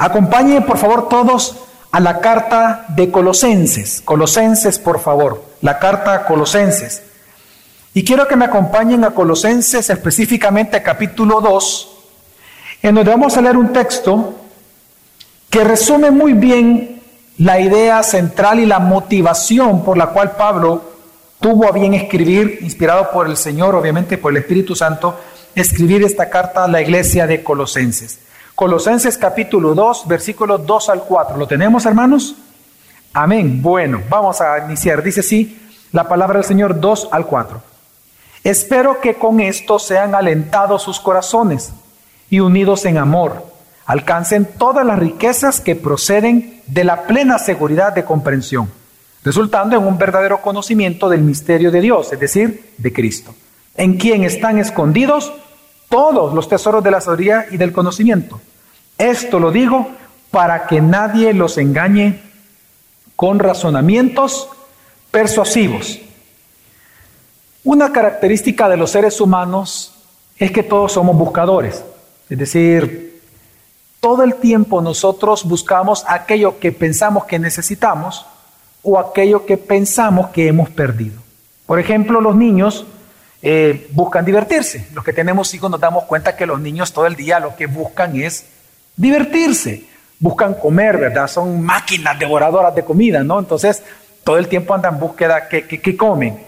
Acompañen por favor todos a la carta de Colosenses. Colosenses, por favor, la carta Colosenses. Y quiero que me acompañen a Colosenses, específicamente capítulo 2, en donde vamos a leer un texto que resume muy bien la idea central y la motivación por la cual Pablo tuvo a bien escribir, inspirado por el Señor, obviamente por el Espíritu Santo, escribir esta carta a la iglesia de Colosenses. Colosenses capítulo 2, versículos 2 al 4. ¿Lo tenemos, hermanos? Amén. Bueno, vamos a iniciar. Dice así la palabra del Señor 2 al 4. Espero que con esto sean alentados sus corazones y unidos en amor, alcancen todas las riquezas que proceden de la plena seguridad de comprensión, resultando en un verdadero conocimiento del misterio de Dios, es decir, de Cristo, en quien están escondidos todos los tesoros de la sabiduría y del conocimiento. Esto lo digo para que nadie los engañe con razonamientos persuasivos. Una característica de los seres humanos es que todos somos buscadores. Es decir, todo el tiempo nosotros buscamos aquello que pensamos que necesitamos o aquello que pensamos que hemos perdido. Por ejemplo, los niños eh, buscan divertirse. Los que tenemos hijos nos damos cuenta que los niños todo el día lo que buscan es divertirse, buscan comer, ¿verdad? Son máquinas devoradoras de comida, ¿no? Entonces, todo el tiempo andan en búsqueda que, que, comen.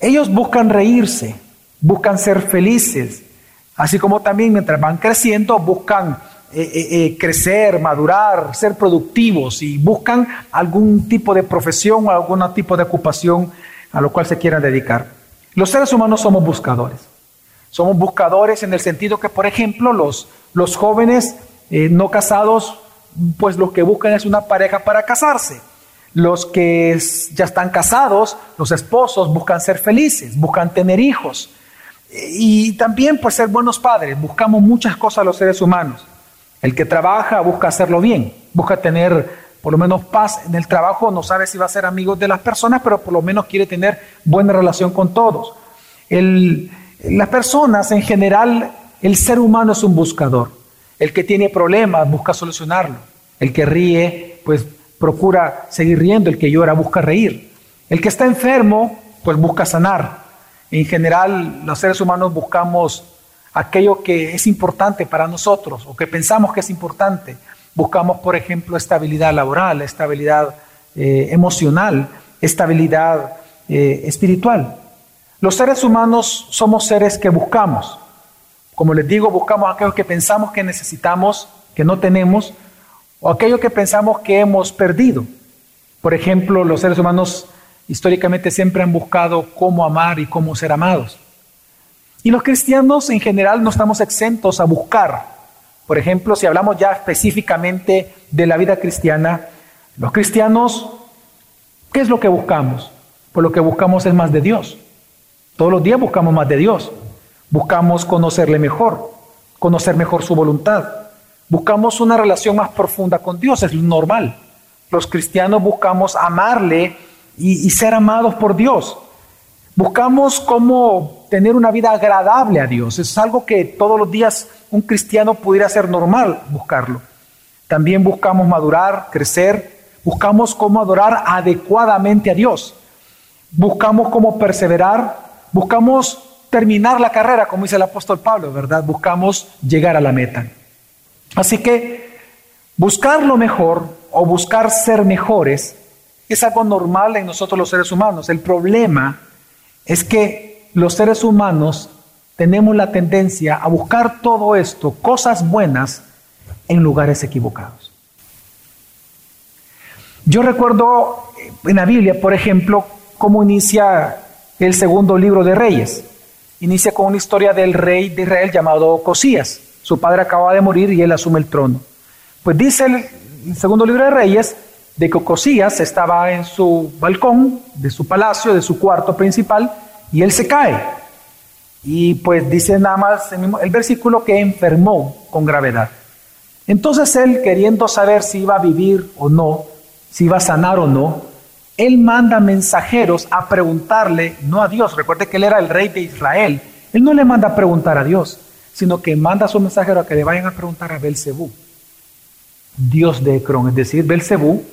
Ellos buscan reírse, buscan ser felices, así como también mientras van creciendo buscan eh, eh, eh, crecer, madurar, ser productivos y buscan algún tipo de profesión o algún tipo de ocupación a lo cual se quieran dedicar. Los seres humanos somos buscadores. Somos buscadores en el sentido que, por ejemplo, los, los jóvenes eh, no casados, pues lo que buscan es una pareja para casarse. Los que ya están casados, los esposos, buscan ser felices, buscan tener hijos. Y también pues ser buenos padres. Buscamos muchas cosas los seres humanos. El que trabaja busca hacerlo bien, busca tener por lo menos paz en el trabajo, no sabe si va a ser amigo de las personas, pero por lo menos quiere tener buena relación con todos. las personas en general, el ser humano es un buscador. El que tiene problemas busca solucionarlo. El que ríe, pues procura seguir riendo. El que llora busca reír. El que está enfermo, pues busca sanar. En general, los seres humanos buscamos aquello que es importante para nosotros o que pensamos que es importante. Buscamos, por ejemplo, estabilidad laboral, estabilidad eh, emocional, estabilidad eh, espiritual. Los seres humanos somos seres que buscamos. Como les digo, buscamos aquello que pensamos que necesitamos, que no tenemos, o aquello que pensamos que hemos perdido. Por ejemplo, los seres humanos históricamente siempre han buscado cómo amar y cómo ser amados. Y los cristianos en general no estamos exentos a buscar. Por ejemplo, si hablamos ya específicamente de la vida cristiana, los cristianos, ¿qué es lo que buscamos? Pues lo que buscamos es más de Dios. Todos los días buscamos más de Dios. Buscamos conocerle mejor, conocer mejor su voluntad. Buscamos una relación más profunda con Dios, es normal. Los cristianos buscamos amarle y, ser amados por Dios. Buscamos cómo tener una vida agradable a Dios. Es algo que todos los días un cristiano pudiera ser normal buscarlo. También buscamos madurar, crecer. Buscamos cómo adorar adecuadamente a Dios. Buscamos cómo perseverar. Buscamos terminar la carrera, como dice el apóstol Pablo, ¿verdad? Buscamos llegar a la meta. Así que buscar lo mejor o buscar ser mejores es algo normal en nosotros los seres humanos. El problema es que los seres humanos tenemos la tendencia a buscar todo esto, cosas buenas, en lugares equivocados. Yo recuerdo en la Biblia, por ejemplo, cómo inicia el segundo libro de Reyes inicia con una historia del rey de Israel llamado Cosías. Su padre acaba de morir y él asume el trono. Pues dice el, segundo libro de Reyes de que Cosías estaba en su balcón de su palacio, de su cuarto principal, y él se cae. Y pues dice nada más el versículo que enfermó con gravedad. Entonces él, queriendo saber si iba a vivir o no, si iba a sanar o no, él manda mensajeros a preguntarle, no a Dios, recuerde que él era el rey de Israel, él no le manda a preguntar a Dios, sino que manda a su mensajero a que le vayan a preguntar a Belcebú. dios de Ecrón, es decir, Belcebú,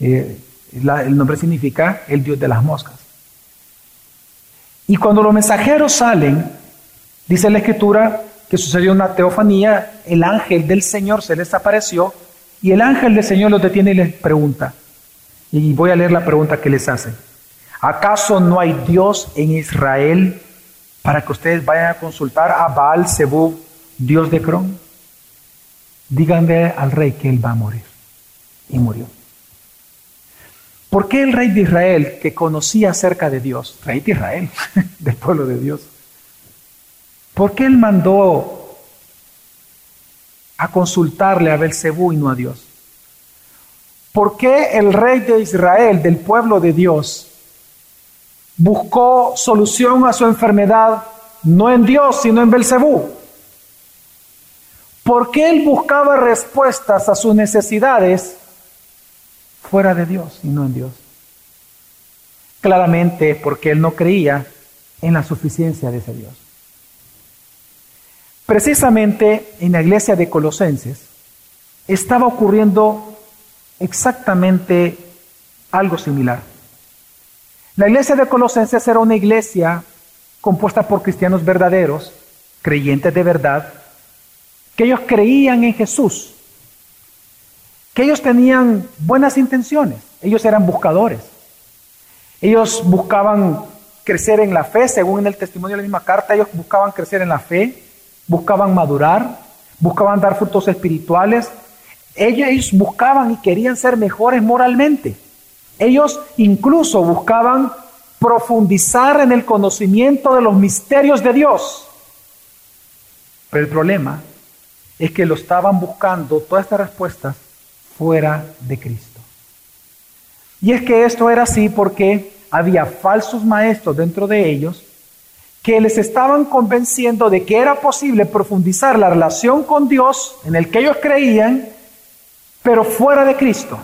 eh, el nombre significa el dios de las moscas. Y cuando los mensajeros salen, dice la escritura que sucedió una teofanía, el ángel del Señor se les apareció y el ángel del Señor los detiene y les pregunta, y voy a leer la pregunta que les hace, ¿acaso no hay Dios en Israel para que ustedes vayan a consultar a Baal Zebub, Dios de Cron? Díganle al rey que él va a morir. Y murió. ¿Por qué el rey de Israel, que conocía acerca de Dios, rey de Israel, del pueblo de Dios, por qué él mandó a consultarle a Belcebú y no a Dios? ¿Por qué el rey de Israel, del pueblo de Dios, buscó solución a su enfermedad no en Dios, sino en Belcebú? ¿Por qué él buscaba respuestas a sus necesidades fuera de Dios y no en Dios? Claramente porque él no creía en la suficiencia de ese Dios. Precisamente en la iglesia de Colosenses estaba ocurriendo exactamente algo similar. La iglesia de Colosenses era una iglesia compuesta por cristianos verdaderos, creyentes de verdad, que ellos creían en Jesús, que ellos tenían buenas intenciones, ellos eran buscadores, ellos buscaban crecer en la fe, según en el testimonio de la misma carta, ellos buscaban crecer en la fe, buscaban madurar, buscaban dar frutos espirituales, ellos buscaban y querían ser mejores moralmente, ellos incluso buscaban profundizar en el conocimiento de los misterios de Dios. Pero el problema es que lo estaban buscando todas estas respuestas fuera de Cristo. Y es que esto era así porque había falsos maestros dentro de ellos que les estaban convenciendo de que era posible profundizar la relación con Dios en el que ellos creían, pero fuera de Cristo.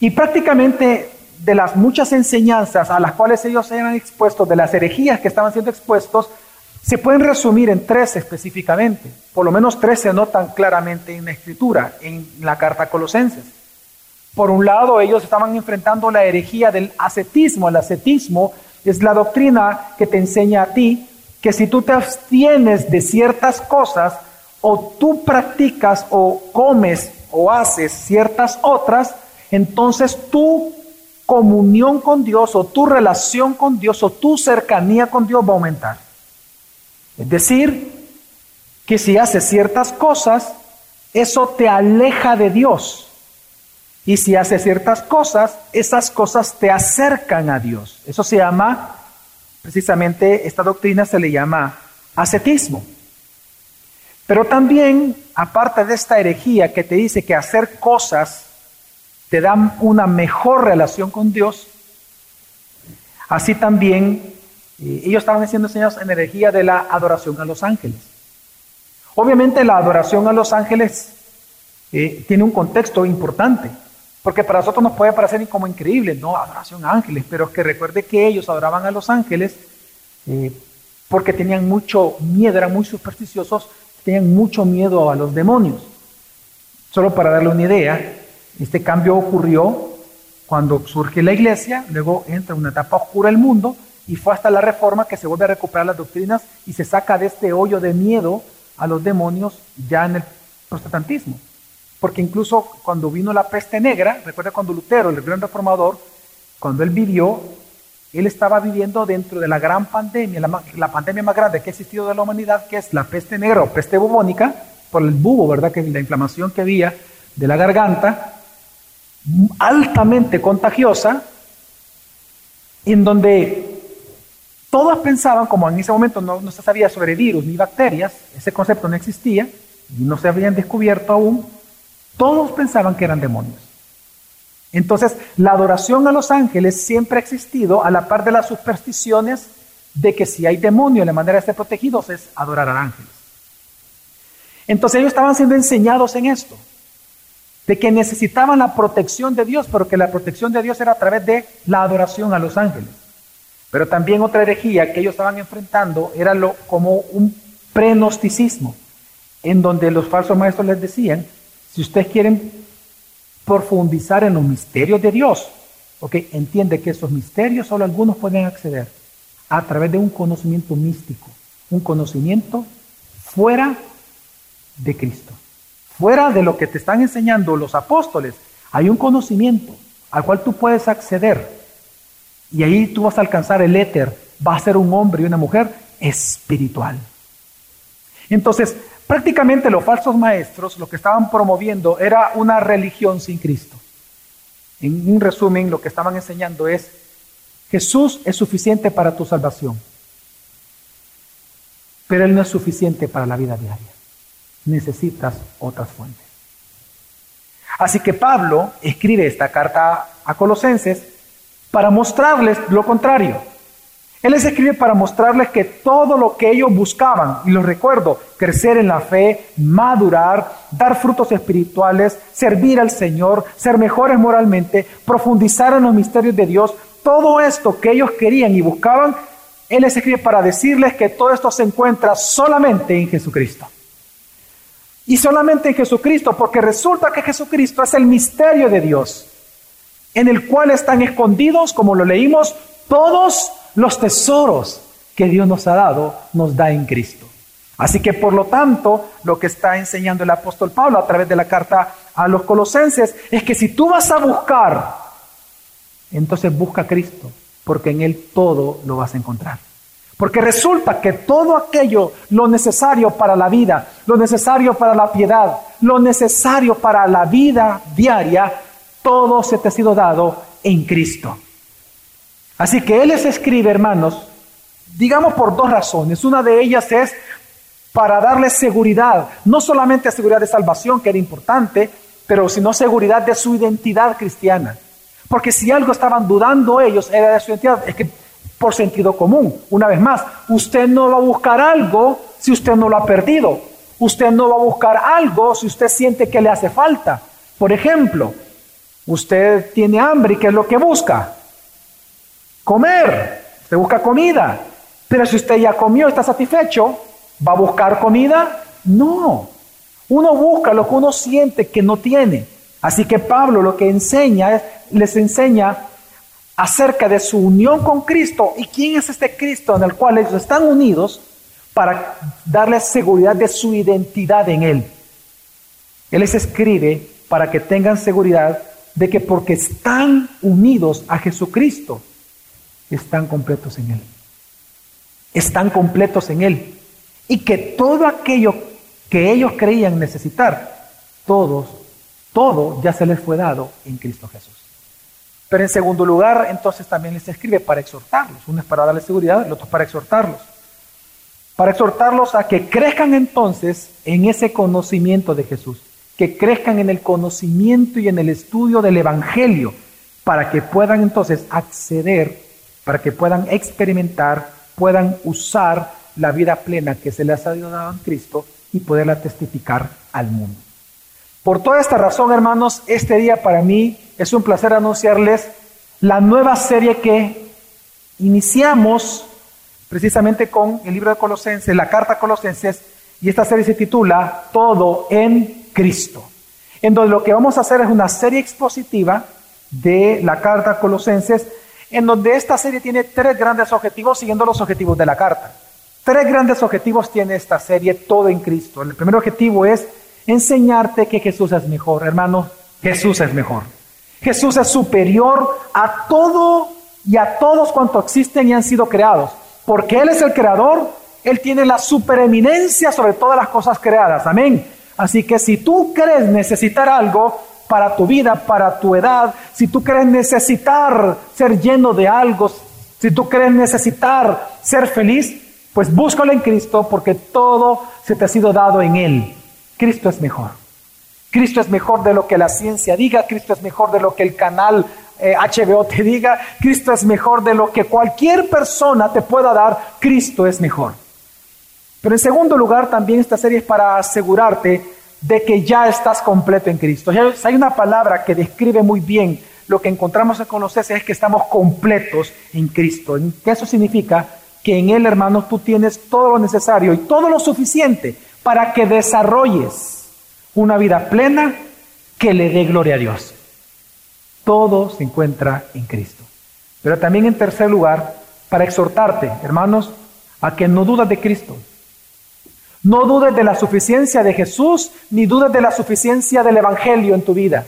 Y prácticamente de las muchas enseñanzas a las cuales ellos eran expuestos, de las herejías que estaban siendo expuestos, se pueden resumir en tres específicamente. Por lo menos tres se notan claramente en la escritura, en la carta a Colosenses. Por un lado, ellos estaban enfrentando la herejía del ascetismo. El ascetismo es la doctrina que te enseña a ti que si tú te abstienes de ciertas cosas, o tú practicas o comes o haces ciertas otras, entonces tu comunión con Dios o tu relación con Dios o tu cercanía con Dios va a aumentar. Es decir, que si haces ciertas cosas, eso te aleja de Dios. Y si haces ciertas cosas, esas cosas te acercan a Dios. Eso se llama, precisamente, esta doctrina se le llama ascetismo. Pero también, aparte de esta herejía que te dice que hacer cosas te dan una mejor relación con Dios, así también ellos estaban siendo enseñados en energía de la adoración a los ángeles. Obviamente la adoración a los ángeles eh, tiene un contexto importante, porque para nosotros nos puede parecer como increíble, no, adoración a ángeles, pero es que recuerde que ellos adoraban a los ángeles eh, porque tenían mucho miedo, eran muy supersticiosos, tenían mucho miedo a los demonios. Solo para darle una idea, este cambio ocurrió cuando surge la iglesia, luego entra una etapa oscura el mundo, y fue hasta la reforma que se vuelve a recuperar las doctrinas y se saca de este hoyo de miedo a los demonios ya en el protestantismo. Porque incluso cuando vino la peste negra, recuerda cuando Lutero, el gran reformador, cuando él vivió, él estaba viviendo dentro de la gran pandemia, la, pandemia más grande que ha existido de la humanidad, que es la peste negra o peste bubónica, por el bubo, ¿verdad? Que la inflamación que había de la garganta, altamente contagiosa, en donde todos pensaban, como en ese momento no, se sabía sobre virus ni bacterias, ese concepto no existía y no se habían descubierto aún, todos pensaban que eran demonios. Entonces, la adoración a los ángeles siempre ha existido a la par de las supersticiones de que si hay demonio, la manera de ser protegidos es adorar a ángeles. Entonces ellos estaban siendo enseñados en esto, de que necesitaban la protección de Dios, pero que la protección de Dios era a través de la adoración a los ángeles. Pero también otra herejía que ellos estaban enfrentando era lo, como un prenosticismo, en donde los falsos maestros les decían, Si ustedes quieren profundizar en los misterios de Dios, ok, entiende que esos misterios solo algunos pueden acceder a través de un conocimiento místico, un conocimiento fuera de Cristo, fuera de lo que te están enseñando los apóstoles. Hay un conocimiento al cual tú puedes acceder y ahí tú vas a alcanzar el éter, vas a ser un hombre y una mujer espiritual. Entonces, prácticamente los falsos maestros lo que estaban promoviendo era una religión sin Cristo. En un resumen, lo que estaban enseñando es, Jesús es suficiente para tu salvación, pero Él no es suficiente para la vida diaria. Necesitas otras fuentes. Así que Pablo escribe esta carta a Colosenses para mostrarles lo contrario. Él les escribe para mostrarles que todo lo que ellos buscaban, y los recuerdo, crecer en la fe, madurar, dar frutos espirituales, servir al Señor, ser mejores moralmente, profundizar en los misterios de Dios, todo esto que ellos querían y buscaban, Él les escribe para decirles que todo esto se encuentra solamente en Jesucristo. Y solamente en Jesucristo, porque resulta que Jesucristo es el misterio de Dios, en el cual están escondidos, como lo leímos, todos los tesoros que Dios nos ha dado, nos da en Cristo. Así que por lo tanto, lo que está enseñando el apóstol Pablo a través de la carta a los colosenses es que si tú vas a buscar, entonces busca a Cristo, porque en Él todo lo vas a encontrar. Porque resulta que todo aquello, lo necesario para la vida, lo necesario para la piedad, lo necesario para la vida diaria, todo se te ha sido dado en Cristo. Así que Él les escribe, hermanos, digamos por dos razones. Una de ellas es para darles seguridad, no solamente seguridad de salvación, que era importante, pero sino seguridad de su identidad cristiana. Porque si algo estaban dudando ellos era de su identidad, es que por sentido común, una vez más, usted no va a buscar algo si usted no lo ha perdido. Usted no va a buscar algo si usted siente que le hace falta. Por ejemplo, usted tiene hambre y ¿qué es lo que busca? Comer, usted busca comida. Pero si usted ya comió está satisfecho, ¿va a buscar comida? No. Uno busca lo que uno siente que no tiene. Así que Pablo lo que enseña es, les enseña acerca de su unión con Cristo y quién es este Cristo en el cual ellos están unidos para darles seguridad de su identidad en Él. Él les escribe para que tengan seguridad de que porque están unidos a Jesucristo, están completos en Él. Están completos en Él. Y que todo aquello que ellos creían necesitar, todos, todo ya se les fue dado en Cristo Jesús. Pero en segundo lugar, entonces también les escribe para exhortarlos. Uno es para darles seguridad, el otro es para exhortarlos. Para exhortarlos a que crezcan entonces en ese conocimiento de Jesús, que crezcan en el conocimiento y en el estudio del Evangelio, para que puedan entonces acceder para que puedan experimentar, puedan usar la vida plena que se les ha dado en Cristo y poderla testificar al mundo. Por toda esta razón, hermanos, este día para mí es un placer anunciarles la nueva serie que iniciamos precisamente con el libro de Colosenses, la carta a Colosenses, y esta serie se titula Todo en Cristo, en donde lo que vamos a hacer es una serie expositiva de la carta a Colosenses, en donde esta serie tiene tres grandes objetivos siguiendo los objetivos de la carta. Tres grandes objetivos tiene esta serie, todo en Cristo. El primer objetivo es enseñarte que Jesús es mejor. Hermano, Jesús es mejor. Jesús es superior a todo y a todos cuantos existen y han sido creados. Porque Él es el creador, Él tiene la supereminencia sobre todas las cosas creadas. Amén. Así que si tú crees necesitar algo, para tu vida, para tu edad, si tú crees necesitar ser lleno de algo, si tú crees necesitar ser feliz, pues búscalo en Cristo porque todo se te ha sido dado en Él. Cristo es mejor. Cristo es mejor de lo que la ciencia diga, Cristo es mejor de lo que el canal HBO eh, te diga, Cristo es mejor de lo que cualquier persona te pueda dar, Cristo es mejor. Pero en segundo lugar, también esta serie es para asegurarte de que ya estás completo en Cristo. Hay una palabra que describe muy bien lo que encontramos en Colosenses es que estamos completos en Cristo. Eso significa que en Él, hermanos, tú tienes todo lo necesario y todo lo suficiente para que desarrolles una vida plena que le dé gloria a Dios. Todo se encuentra en Cristo. Pero también en tercer lugar, para exhortarte, hermanos, a que no dudas de Cristo. No dudes de la suficiencia de Jesús, ni dudes de la suficiencia del Evangelio en tu vida.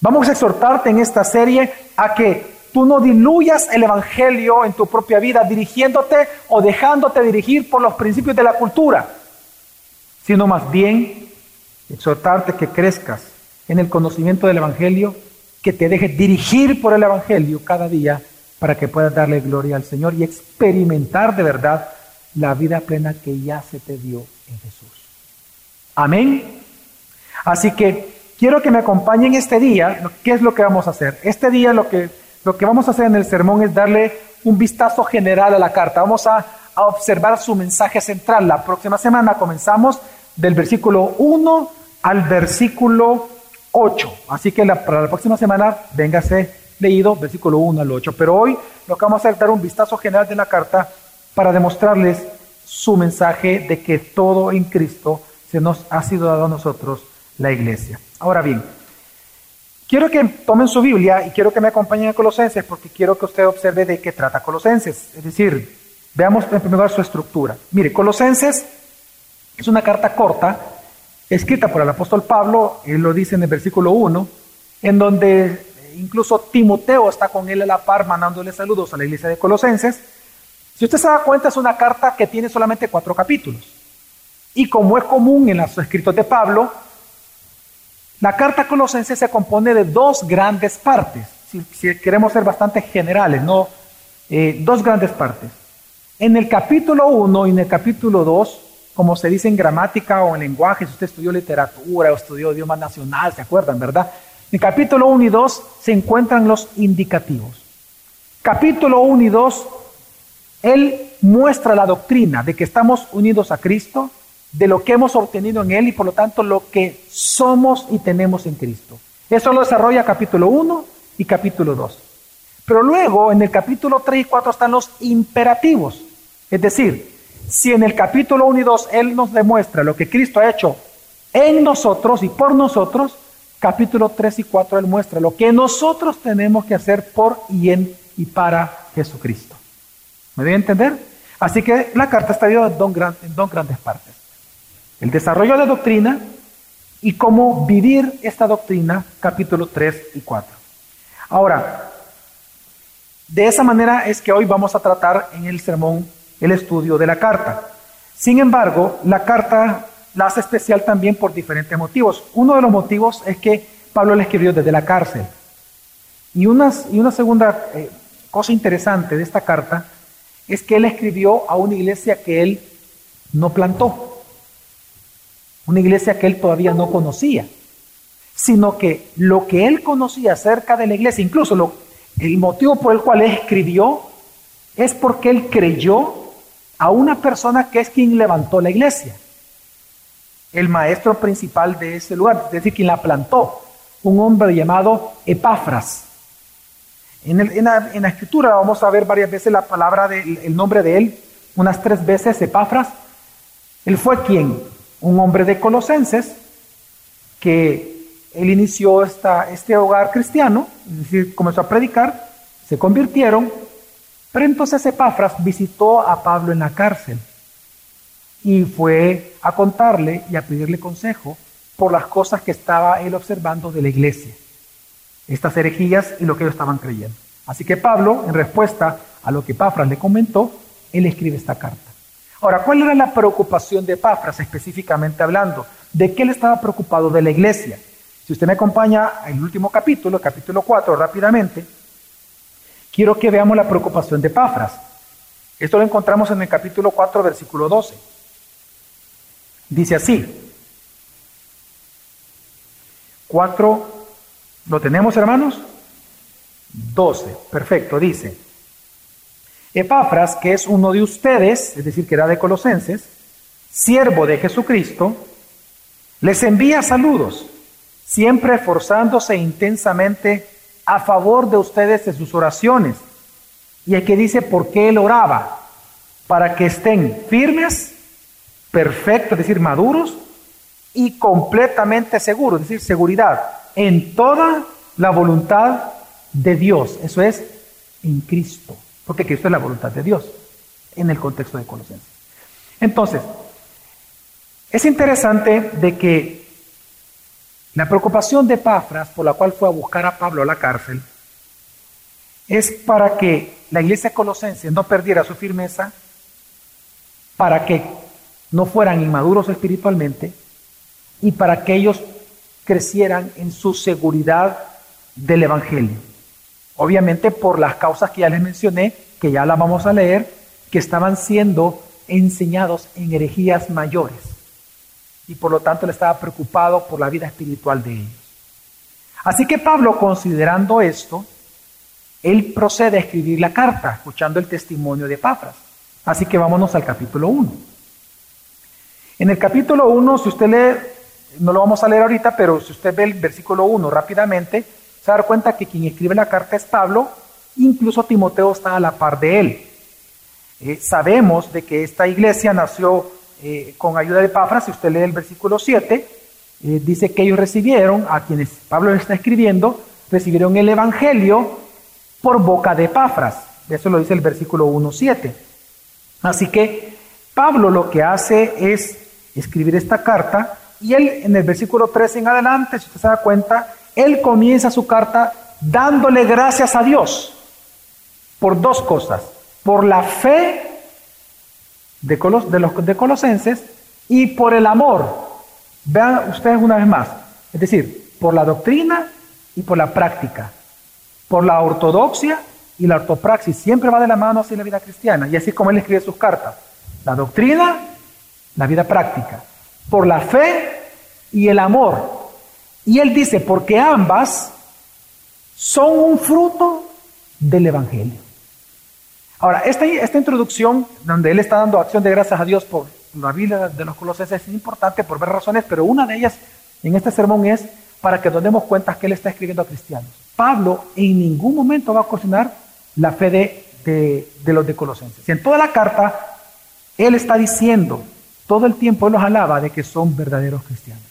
Vamos a exhortarte en esta serie a que tú no diluyas el Evangelio en tu propia vida dirigiéndote o dejándote dirigir por los principios de la cultura, sino más bien exhortarte que crezcas en el conocimiento del Evangelio, que te dejes dirigir por el Evangelio cada día para que puedas darle gloria al Señor y experimentar de verdad la vida plena que ya se te dio en Jesús. Amén. Así que quiero que me acompañen este día. ¿Qué es lo que vamos a hacer? Este día lo que, lo que vamos a hacer en el sermón es darle un vistazo general a la carta. Vamos a, a observar su mensaje central. La próxima semana comenzamos del versículo 1 al versículo 8. Así que para la próxima semana, véngase leído versículo 1 al 8. Pero hoy lo que vamos a hacer es dar un vistazo general de la carta para demostrarles su mensaje de que todo en Cristo se nos ha sido dado a nosotros la iglesia. Ahora bien, quiero que tomen su Biblia y quiero que me acompañen a Colosenses porque quiero que usted observe de qué trata Colosenses. Es decir, veamos en primer lugar su estructura. Mire, Colosenses es una carta corta, escrita por el apóstol Pablo, él lo dice en el versículo 1, en donde incluso Timoteo está con él a la par mandándole saludos a la iglesia de Colosenses. Si usted se da cuenta, es una carta que tiene solamente cuatro capítulos. Y como es común en los escritos de Pablo, la carta a Colosenses se compone de dos grandes partes. Si, queremos ser bastante generales, ¿no? Eh, dos grandes partes. En el capítulo 1 y en el capítulo 2 como se dice en gramática o en lenguaje, si usted estudió literatura o estudió idioma nacional, ¿se acuerdan, verdad? En capítulo 1 y 2 se encuentran los indicativos. Capítulo 1 y 2, él muestra la doctrina de que estamos unidos a Cristo, de lo que hemos obtenido en Él y por lo tanto lo que somos y tenemos en Cristo. Eso lo desarrolla capítulo 1 y capítulo 2. Pero luego en el capítulo 3 y 4 están los imperativos, es decir, si en el capítulo 1 y 2 Él nos demuestra lo que Cristo ha hecho en nosotros y por nosotros, capítulo 3 y 4 Él muestra lo que nosotros tenemos que hacer por y en y para Jesucristo. ¿Me a entender? Así que la carta está dividida en dos, grandes partes. El desarrollo de doctrina y cómo vivir esta doctrina, capítulo 3 y 4. Ahora, de esa manera es que hoy vamos a tratar en el sermón el estudio de la carta. Sin embargo, la carta la hace especial también por diferentes motivos. Uno de los motivos es que Pablo la escribió desde la cárcel. Y una, y una segunda eh, cosa interesante de esta carta es que él escribió a una iglesia que él no plantó, una iglesia que él todavía no conocía, sino que lo que él conocía acerca de la iglesia, incluso el motivo por el cual él escribió, es porque él creyó a una persona que es quien levantó la iglesia, el maestro principal de ese lugar, es decir, quien la plantó, un hombre llamado Epafras. En, la, escritura vamos a ver varias veces la palabra del el nombre de él, unas tres veces Epafras. Él fue quien, un hombre de Colosenses, que él inició esta, este hogar cristiano, es decir, comenzó a predicar, se convirtieron, pero entonces Epafras visitó a Pablo en la cárcel y fue a contarle y a pedirle consejo por las cosas que estaba él observando de la iglesia, estas herejías y lo que ellos estaban creyendo. Así que Pablo, en respuesta a lo que Epafras le comentó, él escribe esta carta. Ahora, ¿cuál era la preocupación de Epafras específicamente hablando? ¿De qué él estaba preocupado de la iglesia? Si usted me acompaña el último capítulo, capítulo 4, rápidamente, quiero que veamos la preocupación de Pafras. Esto lo encontramos en el capítulo 4, versículo 12. Dice así. 4, ¿lo tenemos hermanos? 12, perfecto, dice. Epafras, que es uno de ustedes, es decir, que era de Colosenses, siervo de Jesucristo, les envía saludos, siempre esforzándose intensamente a favor de ustedes en sus oraciones. Y aquí dice por qué él oraba, para que estén firmes, perfectos, es decir, maduros, y completamente seguros, es decir, seguridad en toda la voluntad de Dios. Eso es en Cristo, porque Cristo es la voluntad de Dios en el contexto de Colosenses. Entonces, es interesante de que la preocupación de Pafras, por la cual fue a buscar a Pablo a la cárcel, es para que la iglesia colosense no perdiera su firmeza, para que no fueran inmaduros espiritualmente y para que ellos crecieran en su seguridad del Evangelio. Obviamente por las causas que ya les mencioné, que ya las vamos a leer, que estaban siendo enseñados en herejías mayores y por lo tanto le estaba preocupado por la vida espiritual de ellos. Así que Pablo, considerando esto, él procede a escribir la carta, escuchando el testimonio de Pafras. Así que vámonos al capítulo 1. En el capítulo 1, si usted lee, no lo vamos a leer ahorita, pero si usted ve el versículo 1 rápidamente, se va a dar cuenta que quien escribe la carta es Pablo, incluso Timoteo está a la par de él. Eh, sabemos de que esta iglesia nació eh, con ayuda de Pafras, si usted lee el versículo 7, eh, dice que ellos recibieron, a quienes Pablo está escribiendo, recibieron el Evangelio por boca de Pafras. Eso lo dice el versículo 1.7. Así que Pablo lo que hace es escribir esta carta y él en el versículo 3 en adelante, si usted se da cuenta, él comienza su carta dándole gracias a Dios por dos cosas, por la fe de, los Colosenses y por el amor. Vean ustedes una vez más, es decir, por la doctrina y por la práctica, por la ortodoxia y la ortopraxis. Siempre va de la mano así la vida cristiana y así como él escribe sus cartas. La doctrina, la vida práctica, por la fe y el amor. Y él dice, porque ambas son un fruto del Evangelio. Ahora, esta, esta introducción, donde él está dando acción de gracias a Dios por la vida de los colosenses, es importante por ver razones, pero una de ellas en este sermón es para que nos demos cuenta que él está escribiendo a cristianos. Pablo en ningún momento va a cuestionar la fe de, de, los de Colosenses. Y en toda la carta, él está diciendo, todo el tiempo los alaba de que son verdaderos cristianos.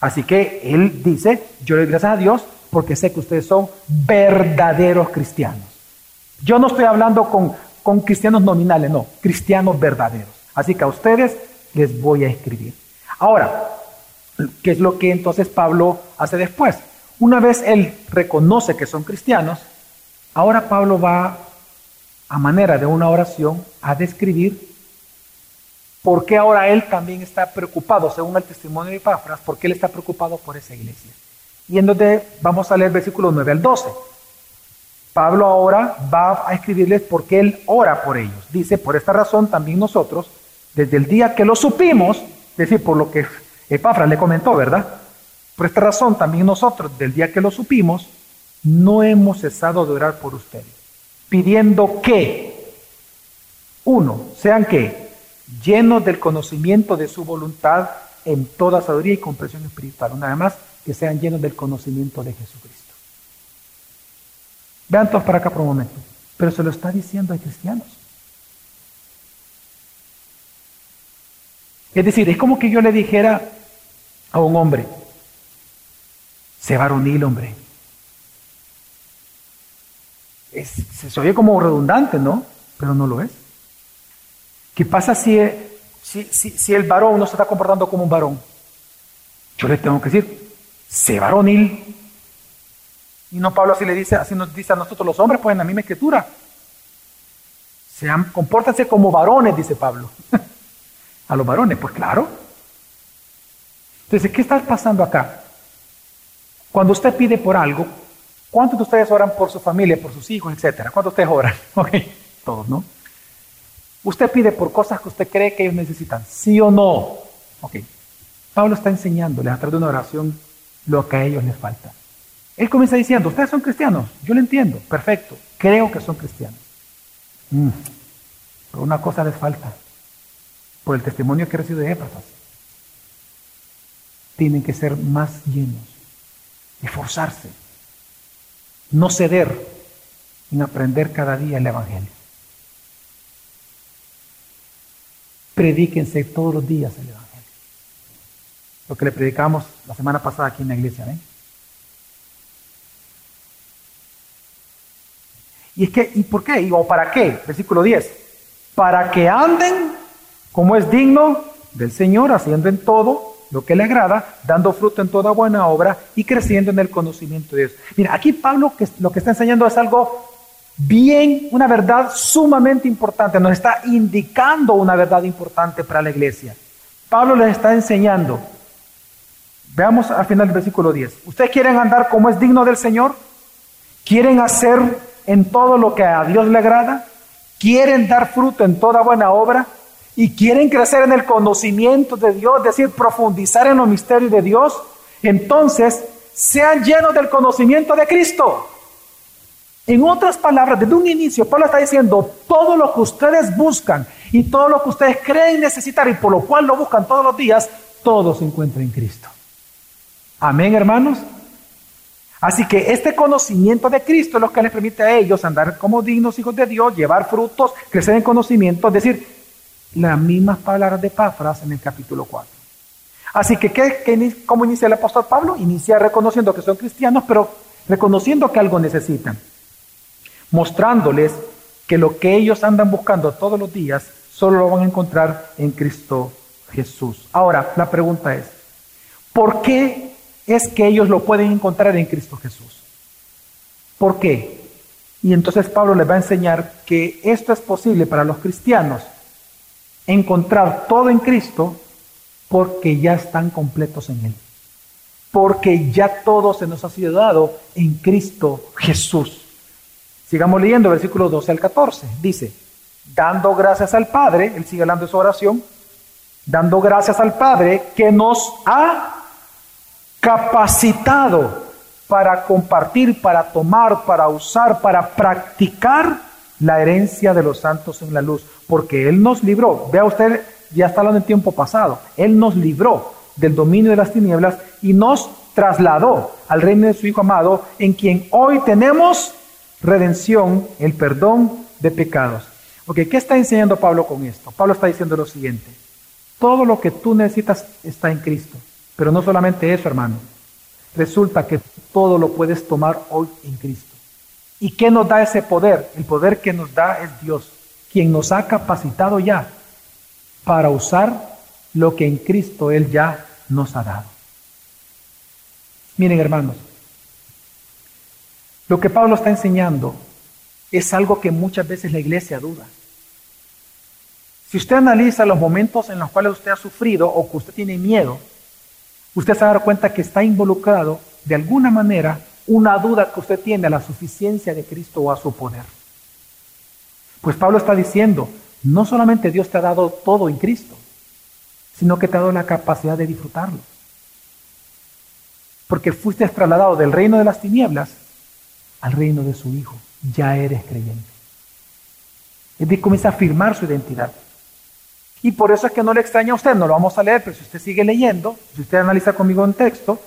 Así que él dice, yo le doy gracias a Dios porque sé que ustedes son verdaderos cristianos. Yo no estoy hablando con, con cristianos nominales, no, cristianos verdaderos. Así que a ustedes les voy a escribir. Ahora, ¿qué es lo que entonces Pablo hace después? Una vez él reconoce que son cristianos, ahora Pablo va a manera de una oración a describir por qué ahora él también está preocupado, según el testimonio de Epafras, por qué él está preocupado por esa iglesia. Y en donde vamos a leer versículos 9 al 12. Pablo ahora va a escribirles porque él ora por ellos. Dice, por esta razón también nosotros, desde el día que lo supimos, es decir, por lo que Epafras le comentó, ¿verdad? Por esta razón también nosotros, del día que lo supimos, no hemos cesado de orar por ustedes, pidiendo que, uno, sean que, llenos del conocimiento de su voluntad en toda sabiduría y comprensión espiritual. Una vez más, que sean llenos del conocimiento de Jesucristo. Vean todos para acá por un momento. Pero se lo está diciendo a cristianos. Es decir, es como que yo le dijera a un hombre, sé varonil, hombre. se oye como redundante, ¿no? Pero no lo es. ¿Qué pasa si, si, si, el varón no se está comportando como un varón? Yo le tengo que decir, sé varonil. Y no Pablo así le dice, así nos dice a nosotros los hombres, pues en la misma escritura. Sean, compórtense como varones, dice Pablo. a los varones, pues claro. Entonces, ¿qué está pasando acá? Cuando usted pide por algo, ¿cuántos de ustedes oran por su familia, por sus hijos, etcétera? ¿Cuántos de ustedes oran? Ok, todos, ¿no? Usted pide por cosas que usted cree que ellos necesitan, ¿sí o no? Ok. Pablo está enseñándoles a través de una oración lo que a ellos les falta. Él comienza diciendo, ustedes son cristianos, yo lo entiendo, perfecto, creo que son cristianos. Mm, pero una cosa les falta, por el testimonio que recibe de Éfratas. Tienen que ser más llenos, esforzarse, no ceder en aprender cada día el Evangelio. Predíquense todos los días el Evangelio. Lo que le predicamos la semana pasada aquí en la iglesia. ¿ven? Y es que, ¿y por qué? ¿O para qué? Versículo 10. Para que anden como es digno del Señor, haciendo en todo lo que le agrada, dando fruto en toda buena obra y creciendo en el conocimiento de Dios. Mira, aquí Pablo lo que está enseñando es algo bien, una verdad sumamente importante, nos está indicando una verdad importante para la iglesia. Pablo les está enseñando, veamos al final del versículo 10, ¿ustedes quieren andar como es digno del Señor? ¿Quieren hacer en todo lo que a Dios le agrada? ¿Quieren dar fruto en toda buena obra? y quieren crecer en el conocimiento de Dios, es decir, profundizar en los misterios de Dios, entonces sean llenos del conocimiento de Cristo. En otras palabras, desde un inicio, Pablo está diciendo, todo lo que ustedes buscan y todo lo que ustedes creen necesitar y por lo cual lo buscan todos los días, todo se encuentra en Cristo. Amén, hermanos. Así que este conocimiento de Cristo es lo que les permite a ellos andar como dignos hijos de Dios, llevar frutos, crecer en conocimiento, es decir, las mismas palabras de Pafras en el capítulo 4. Así que, ¿qué, cómo inicia el apóstol Pablo? Inicia reconociendo que son cristianos, pero reconociendo que algo necesitan, mostrándoles que lo que ellos andan buscando todos los días solo lo van a encontrar en Cristo Jesús. Ahora, la pregunta es, ¿por qué es que ellos lo pueden encontrar en Cristo Jesús? ¿Por qué? Y entonces Pablo les va a enseñar que esto es posible para los cristianos encontrar todo en Cristo porque ya están completos en Él. Porque ya todo se nos ha sido dado en Cristo Jesús. Sigamos leyendo versículos 12 al 14. Dice, dando gracias al Padre, él sigue hablando de su oración, dando gracias al Padre que nos ha capacitado para compartir, para tomar, para usar, para practicar la herencia de los santos en la luz porque Él nos libró. Vea usted, ya está hablando en tiempo pasado. Él nos libró del dominio de las tinieblas y nos trasladó al reino de su Hijo amado, en quien hoy tenemos redención, el perdón de pecados. Ok, ¿qué está enseñando Pablo con esto? Pablo está diciendo lo siguiente. Todo lo que tú necesitas está en Cristo. Pero no solamente eso, hermano. Resulta que todo lo puedes tomar hoy en Cristo. ¿Y qué nos da ese poder? El poder que nos da es Dios quien nos ha capacitado ya para usar lo que en Cristo Él ya nos ha dado. Miren hermanos, lo que Pablo está enseñando es algo que muchas veces la iglesia duda. Si usted analiza los momentos en los cuales usted ha sufrido o que usted tiene miedo, usted se va a dar cuenta que está involucrado de alguna manera una duda que usted tiene a la suficiencia de Cristo o a su poder. Pues Pablo está diciendo, no solamente Dios te ha dado todo en Cristo, sino que te ha dado la capacidad de disfrutarlo. Porque fuiste trasladado del reino de las tinieblas al reino de su Hijo. Ya eres creyente. Decir, comienza a afirmar su identidad. Y por eso es que no le extraña a usted, no lo vamos a leer, pero si usted sigue leyendo, si usted analiza conmigo un texto,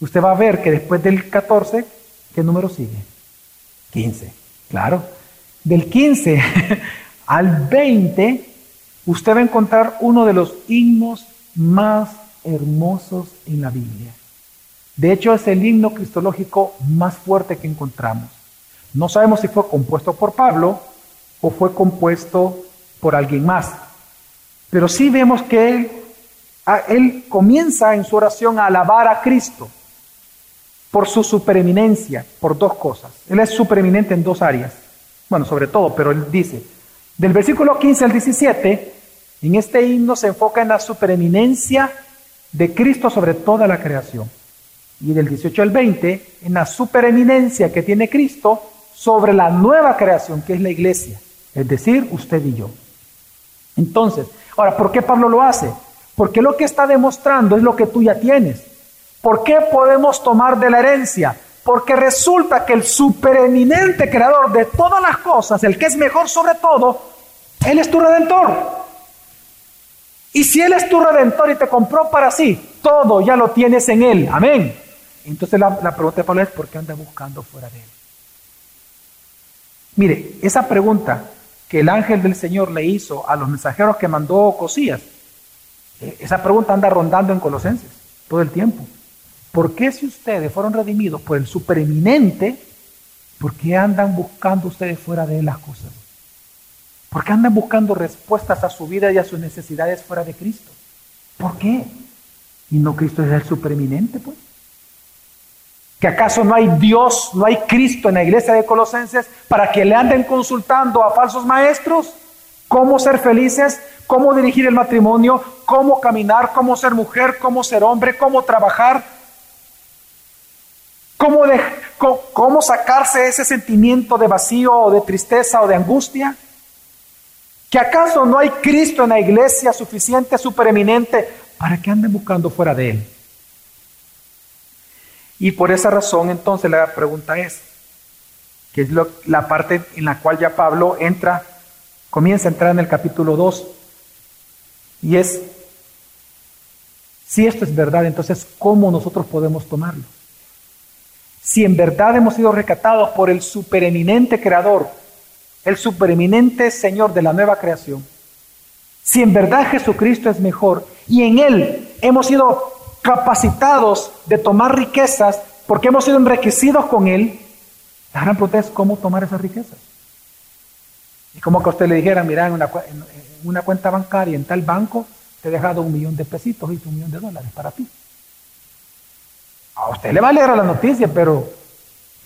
usted va a ver que después del 14, ¿qué número sigue? 15. Claro, del 15 al 20, usted va a encontrar uno de los himnos más hermosos en la Biblia. De hecho, es el himno cristológico más fuerte que encontramos. No sabemos si fue compuesto por Pablo o fue compuesto por alguien más. Pero sí vemos que él, comienza en su oración a alabar a Cristo por su supereminencia, por dos cosas. Él es supereminente en dos áreas bueno, sobre todo, pero él dice, del versículo 15 al 17, en este himno se enfoca en la supereminencia de Cristo sobre toda la creación. Y del 18 al 20, en la supereminencia que tiene Cristo sobre la nueva creación, que es la iglesia, es decir, usted y yo. Entonces, ahora, ¿por qué Pablo lo hace? Porque lo que está demostrando es lo que tú ya tienes. ¿Por qué podemos tomar de la herencia? Porque resulta que el supereminente creador de todas las cosas, el que es mejor sobre todo, Él es tu redentor. Y si Él es tu redentor y te compró para sí, todo ya lo tienes en Él. Amén. Entonces la, pregunta de Pablo es, ¿por qué anda buscando fuera de Él? Mire, esa pregunta que el ángel del Señor le hizo a los mensajeros que mandó Cosías, eh, esa pregunta anda rondando en Colosenses. todo el tiempo. ¿Por qué si ustedes fueron redimidos por el supereminente, por qué andan buscando ustedes fuera de las cosas? ¿Por qué andan buscando respuestas a su vida y a sus necesidades fuera de Cristo? ¿Por qué? ¿Y no Cristo es el supereminente, pues? ¿Que acaso no hay Dios, no hay Cristo en la iglesia de Colosenses para que le anden consultando a falsos maestros? ¿Cómo ser felices? ¿Cómo dirigir el matrimonio? ¿Cómo caminar? ¿Cómo ser mujer? ¿Cómo ser hombre? ¿Cómo trabajar? ¿Cómo, cómo sacarse ese sentimiento de vacío o de tristeza o de angustia? ¿Que acaso no hay Cristo en la iglesia suficiente, supereminente, para que anden buscando fuera de Él? Y por esa razón entonces la pregunta es, que es la parte en la cual ya Pablo entra, comienza a entrar en el capítulo 2, y es, si esto es verdad, entonces ¿cómo nosotros podemos tomarlo? Si en verdad hemos sido rescatados por el supereminente creador, el supereminente Señor de la nueva creación, si en verdad Jesucristo es mejor y en Él hemos sido capacitados de tomar riquezas porque hemos sido enriquecidos con Él, la gran pregunta es cómo tomar esas riquezas. Y como que usted le dijera, mira, en una, en una cuenta bancaria, en tal banco, te he dejado un millón de pesitos y un millón de dólares para ti. A usted le va a leer la noticia, pero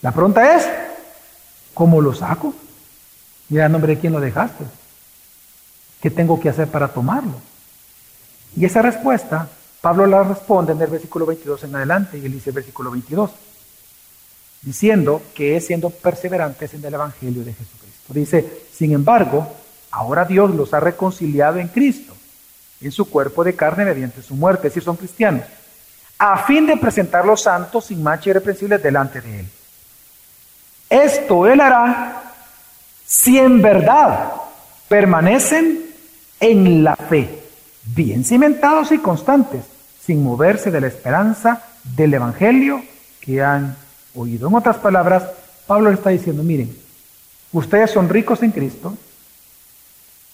la pregunta es, ¿cómo lo saco? Mira, nombre de quién lo dejaste. ¿Qué tengo que hacer para tomarlo? Y esa respuesta Pablo la responde en el versículo 22 en adelante, y él dice versículo 22, diciendo que es siendo perseverantes en el Evangelio de Jesucristo. Dice, sin embargo, ahora Dios los ha reconciliado en Cristo, en su cuerpo de carne mediante su muerte, si son cristianos, a fin de presentar los santos sin mancha irreprensibles delante de Él. Esto Él hará si en verdad permanecen en la fe, bien cimentados y constantes sin moverse de la esperanza del Evangelio que han oído. En otras palabras, Pablo le está diciendo, miren, ustedes son ricos en Cristo,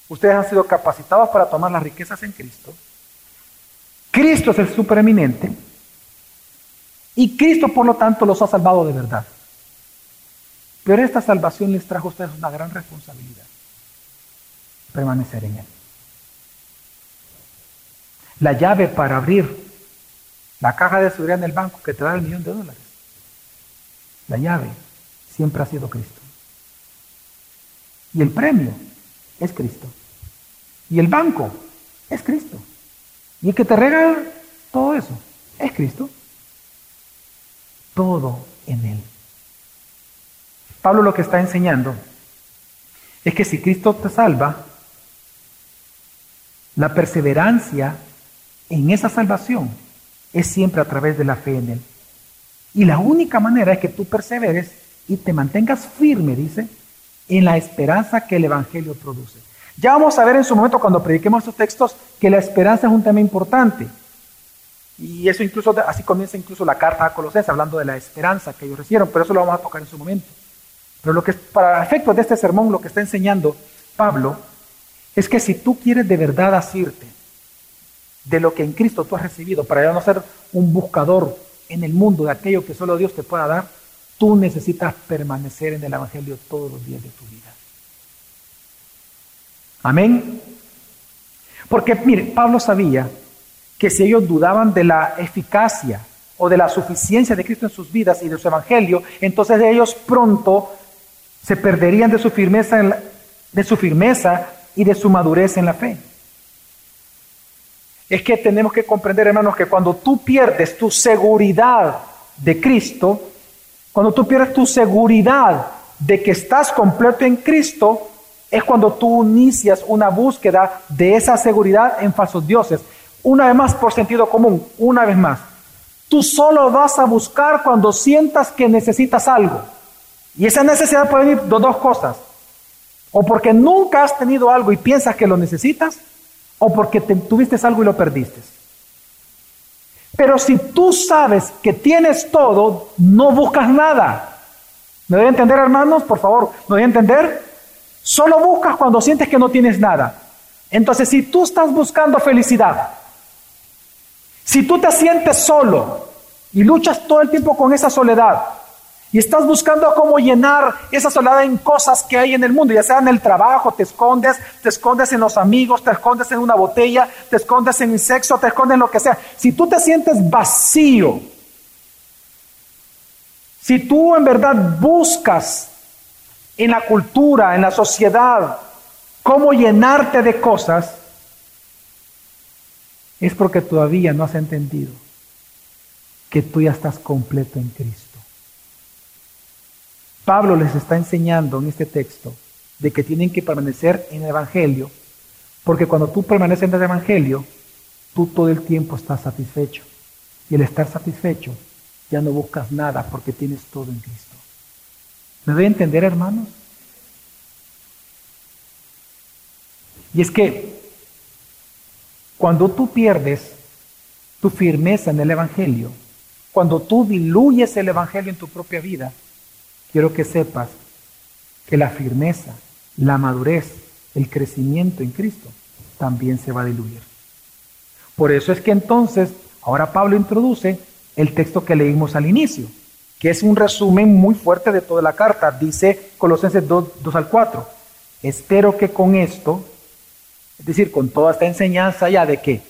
ustedes han sido capacitados para tomar las riquezas en Cristo, Cristo es el supereminente y Cristo por lo tanto los ha salvado de verdad. Pero esta salvación les trajo a ustedes una gran responsabilidad, permanecer en Él la llave para abrir la caja de seguridad en el banco que te da el millón de dólares. La llave siempre ha sido Cristo. Y el premio es Cristo. Y el banco es Cristo. Y el que te regala todo eso es Cristo. Todo en Él. Pablo lo que está enseñando es que si Cristo te salva, la perseverancia en esa salvación es siempre a través de la fe en Él. Y la única manera es que tú perseveres y te mantengas firme, dice, en la esperanza que el Evangelio produce. Ya vamos a ver en su momento cuando prediquemos estos textos que la esperanza es un tema importante. Y eso incluso, así comienza incluso la carta a Colosenses, hablando de la esperanza que ellos recibieron, pero eso lo vamos a tocar en su momento. Pero lo que para efectos de este sermón, lo que está enseñando Pablo, es que si tú quieres de verdad asirte de lo que en Cristo tú has recibido, para ya no ser un buscador en el mundo de aquello que solo Dios te pueda dar, tú necesitas permanecer en el Evangelio todos los días de tu vida. Amén. Porque, mire, Pablo sabía que si ellos dudaban de la eficacia o de la suficiencia de Cristo en sus vidas y de su Evangelio, entonces ellos pronto se perderían de su firmeza, de su firmeza y de su madurez en la fe es que tenemos que comprender, hermanos, que cuando tú pierdes tu seguridad de Cristo, cuando tú pierdes tu seguridad de que estás completo en Cristo, es cuando tú inicias una búsqueda de esa seguridad en falsos dioses. Una vez más, por sentido común, una vez más. Tú solo vas a buscar cuando sientas que necesitas algo. Y esa necesidad puede venir de dos cosas. O porque nunca has tenido algo y piensas que lo necesitas, o porque tuviste algo y lo perdiste. Pero si tú sabes que tienes todo, no buscas nada. ¿Me debe entender, hermanos? Por favor, ¿me debe entender? Solo buscas cuando sientes que no tienes nada. Entonces, si tú estás buscando felicidad, Si tú te sientes solo y luchas todo el tiempo con esa soledad y estás buscando cómo llenar esa soledad en cosas que hay en el mundo, ya sea en el trabajo, te escondes, te escondes en los amigos, te escondes en una botella, te escondes en el sexo, te escondes en lo que sea. Si tú te sientes vacío, si tú en verdad buscas en la cultura, en la sociedad, cómo llenarte de cosas, es porque todavía no has entendido que tú ya estás completo en Cristo. Pablo les está enseñando en este texto de que tienen que permanecer en el Evangelio, porque cuando tú permaneces en el Evangelio, tú todo el tiempo estás satisfecho. Y el estar satisfecho, ya no buscas nada porque tienes todo en Cristo. ¿Me doy a entender, hermanos? Y es que cuando tú pierdes tu firmeza en el Evangelio, cuando tú diluyes el Evangelio en tu propia vida, quiero que sepas que la firmeza, la madurez, el crecimiento en Cristo también se va a diluir. Por eso es que entonces, ahora Pablo introduce el texto que leímos al inicio, que es un resumen muy fuerte de toda la carta. Dice Colosenses 2, 2 al 4. Espero que con esto, es decir, con toda esta enseñanza ya de que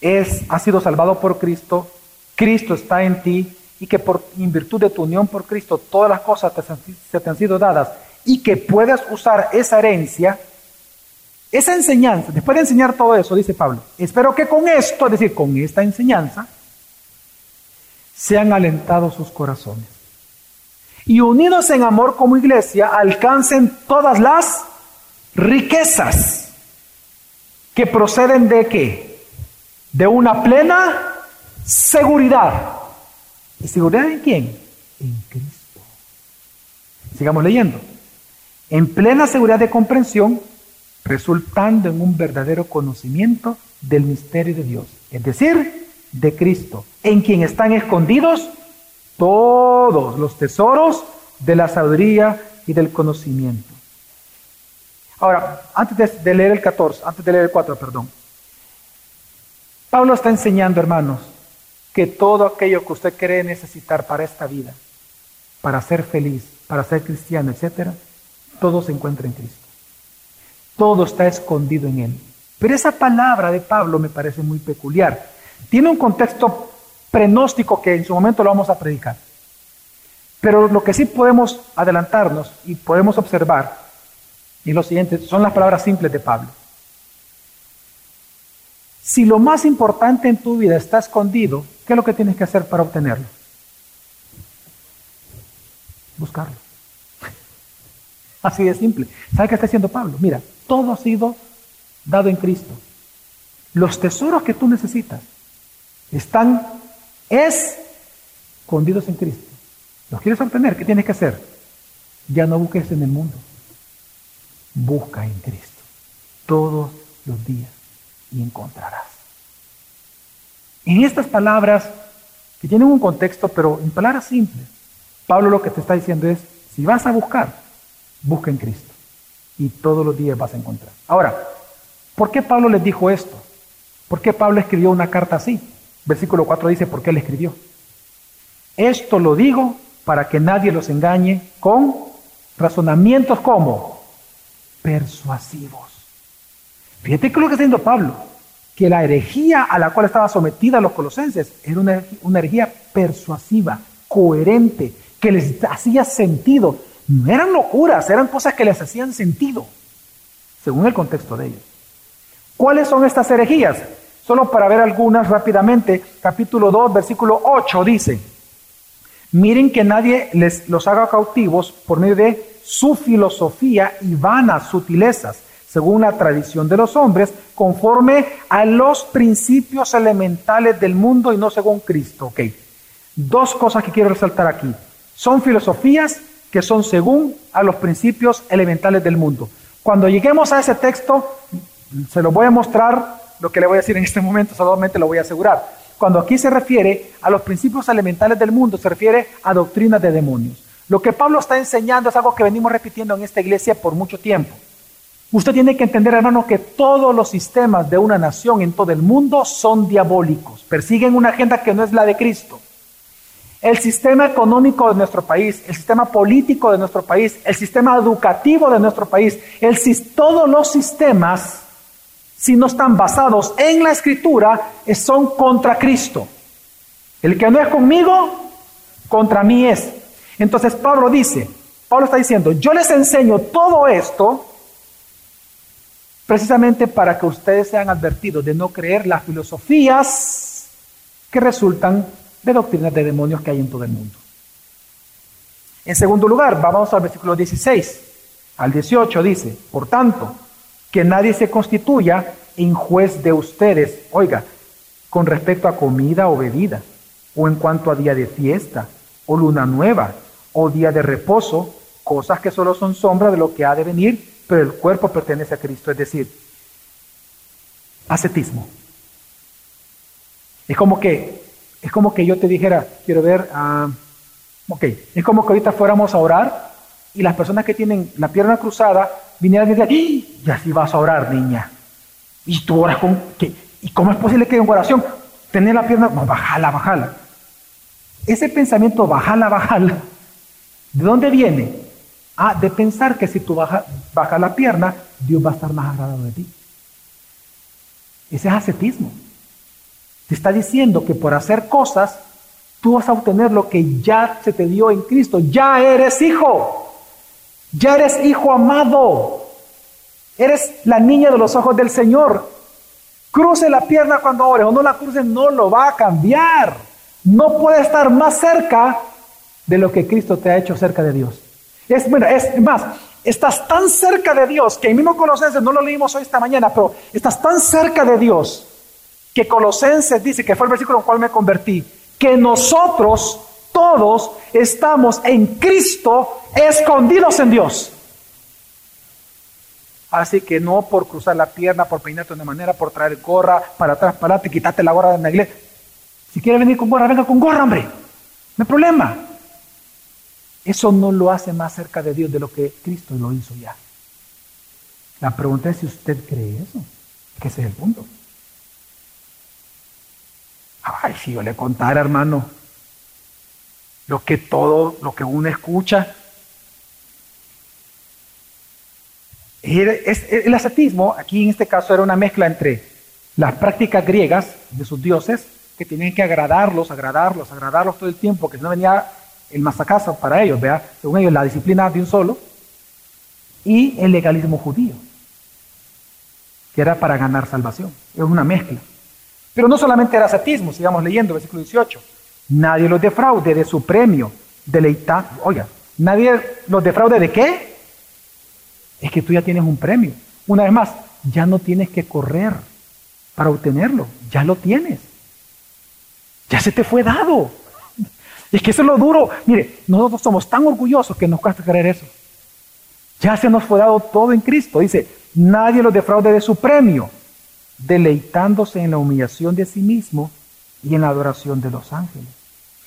es, has sido salvado por Cristo, Cristo está en ti y que por, en virtud de tu unión por Cristo todas las cosas te, se te han sido dadas y que puedas usar esa herencia, esa enseñanza, después de enseñar todo eso, dice Pablo, espero que con esto, es decir, con esta enseñanza, sean alentados sus corazones. Y unidos en amor como iglesia, alcancen todas las riquezas que proceden de qué? De una plena seguridad. ¿Y seguridad en quién? En Cristo. Sigamos leyendo. En plena seguridad de comprensión, resultando en un verdadero conocimiento del misterio de Dios. Es decir, de Cristo, en quien están escondidos todos los tesoros de la sabiduría y del conocimiento. Ahora, antes de, leer el 14, antes de leer el 4, perdón. Pablo está enseñando, hermanos, que todo aquello que usted cree necesitar para esta vida, para ser feliz, para ser cristiano, etcétera, todo se encuentra en Cristo. Todo está escondido en Él. Pero esa palabra de Pablo me parece muy peculiar. Tiene un contexto prenóstico que en su momento lo vamos a predicar. Pero lo que sí podemos adelantarnos y podemos observar y lo siguiente son las palabras simples de Pablo. Si lo más importante en tu vida está escondido, ¿qué es lo que tienes que hacer para obtenerlo? Buscarlo. Así de simple. ¿Sabe qué está haciendo Pablo? Mira, todo ha sido dado en Cristo. Los tesoros que tú necesitas están escondidos en Cristo. ¿Los quieres obtener? ¿Qué tienes que hacer? Ya no busques en el mundo. Busca en Cristo todos los días y encontrarás. En estas palabras, que tienen un contexto, pero en palabras simples, Pablo lo que te está diciendo es, si vas a buscar, busca en Cristo. Y todos los días vas a encontrar. Ahora, ¿por qué Pablo les dijo esto? ¿Por qué Pablo escribió una carta así? Versículo 4 dice, ¿por qué le escribió? Esto lo digo para que nadie los engañe con razonamientos como persuasivos. Fíjate que lo que está diciendo Pablo, que la herejía a la cual estaba sometida los colosenses era una, una herejía persuasiva, coherente, que les hacía sentido. No eran locuras, eran cosas que les hacían sentido, según el contexto de ellos. ¿Cuáles son estas herejías? Solo para ver algunas rápidamente, capítulo 2, versículo 8 dice, miren que nadie les los haga cautivos por medio de su filosofía y vanas sutilezas, según la tradición de los hombres, conforme a los principios elementales del mundo y no según Cristo. Ok, dos cosas que quiero resaltar aquí. Son filosofías que son según a los principios elementales del mundo. Cuando lleguemos a ese texto, se lo voy a mostrar lo que le voy a decir en este momento, solamente lo voy a asegurar. Cuando aquí se refiere a los principios elementales del mundo, se refiere a doctrinas de demonios. Lo que Pablo está enseñando es algo que venimos repitiendo en esta iglesia por mucho tiempo. Usted tiene que entender, hermano, que todos los sistemas de una nación en todo el mundo son diabólicos, persiguen una agenda que no es la de Cristo. El sistema económico de nuestro país, el sistema político de nuestro país, el sistema educativo de nuestro país, el, todos los sistemas, si no están basados en la escritura, son contra Cristo. El que no es conmigo, contra mí es. Entonces Pablo dice, Pablo está diciendo, yo les enseño todo esto precisamente para que ustedes sean advertidos de no creer las filosofías que resultan de doctrinas de demonios que hay en todo el mundo. En segundo lugar, vamos al versículo 16 al 18, dice, por tanto, que nadie se constituya en juez de ustedes, oiga, con respecto a comida o bebida, o en cuanto a día de fiesta, o luna nueva, o día de reposo, cosas que solo son sombra de lo que ha de venir, pero el cuerpo pertenece a Cristo, es decir, ascetismo. Es como que, es como que yo te dijera, quiero ver, uh, ok, es como que ahorita fuéramos a orar y las personas que tienen la pierna cruzada vinieran y dijeran, ¡y así vas a orar, niña! Y tú oras con, ¿qué? ¿y cómo es posible que en oración tener la pierna, no, bajala, bajala? Ese pensamiento, bajala, bajala, ¿de dónde viene? Ah, de pensar que si tú bajas baja la pierna, Dios va a estar más agradado de ti. Ese es ascetismo. Te está diciendo que por hacer cosas, tú vas a obtener lo que ya se te dio en Cristo. Ya eres hijo. Ya eres hijo amado. Eres la niña de los ojos del Señor. Cruce la pierna cuando ores o no la cruce, no lo va a cambiar. No puede estar más cerca de lo que Cristo te ha hecho cerca de Dios. Es, bueno, es más, estás tan cerca de Dios que el mismo Colosenses, no lo leímos hoy esta mañana, pero estás tan cerca de Dios que Colosenses dice, que fue el versículo en el cual me convertí, que nosotros todos estamos en Cristo escondidos en Dios. Así que no por cruzar la pierna, por peinarte de una manera, por traer gorra para atrás, para adelante, quitarte la gorra de la iglesia. Si quiere venir con gorra, venga con gorra, hombre. No hay problema. Eso no lo hace más cerca de Dios de lo que Cristo lo hizo ya. La pregunta es si usted cree eso, que ese es el punto. Ay, si yo le contara, hermano, lo que todo, lo que uno escucha. El ascetismo, aquí en este caso, era una mezcla entre las prácticas griegas de sus dioses, que tenían que agradarlos, agradarlos, agradarlos todo el tiempo, que si no venía el masacazo para ellos, vea, según ellos la disciplina de un solo, y el legalismo judío, que era para ganar salvación. Es una mezcla. Pero no solamente era ascetismo, sigamos leyendo, versículo 18. Nadie los defraude de su premio, deleita. Oiga, nadie los defraude de qué? Es que tú ya tienes un premio. Una vez más, ya no tienes que correr para obtenerlo, ya lo tienes. Ya se te fue dado. Y es que eso es lo duro. Mire, nosotros somos tan orgullosos que nos cuesta creer eso. Ya se nos fue dado todo en Cristo. Dice, nadie lo defraude de su premio, deleitándose en la humillación de sí mismo y en la adoración de los ángeles.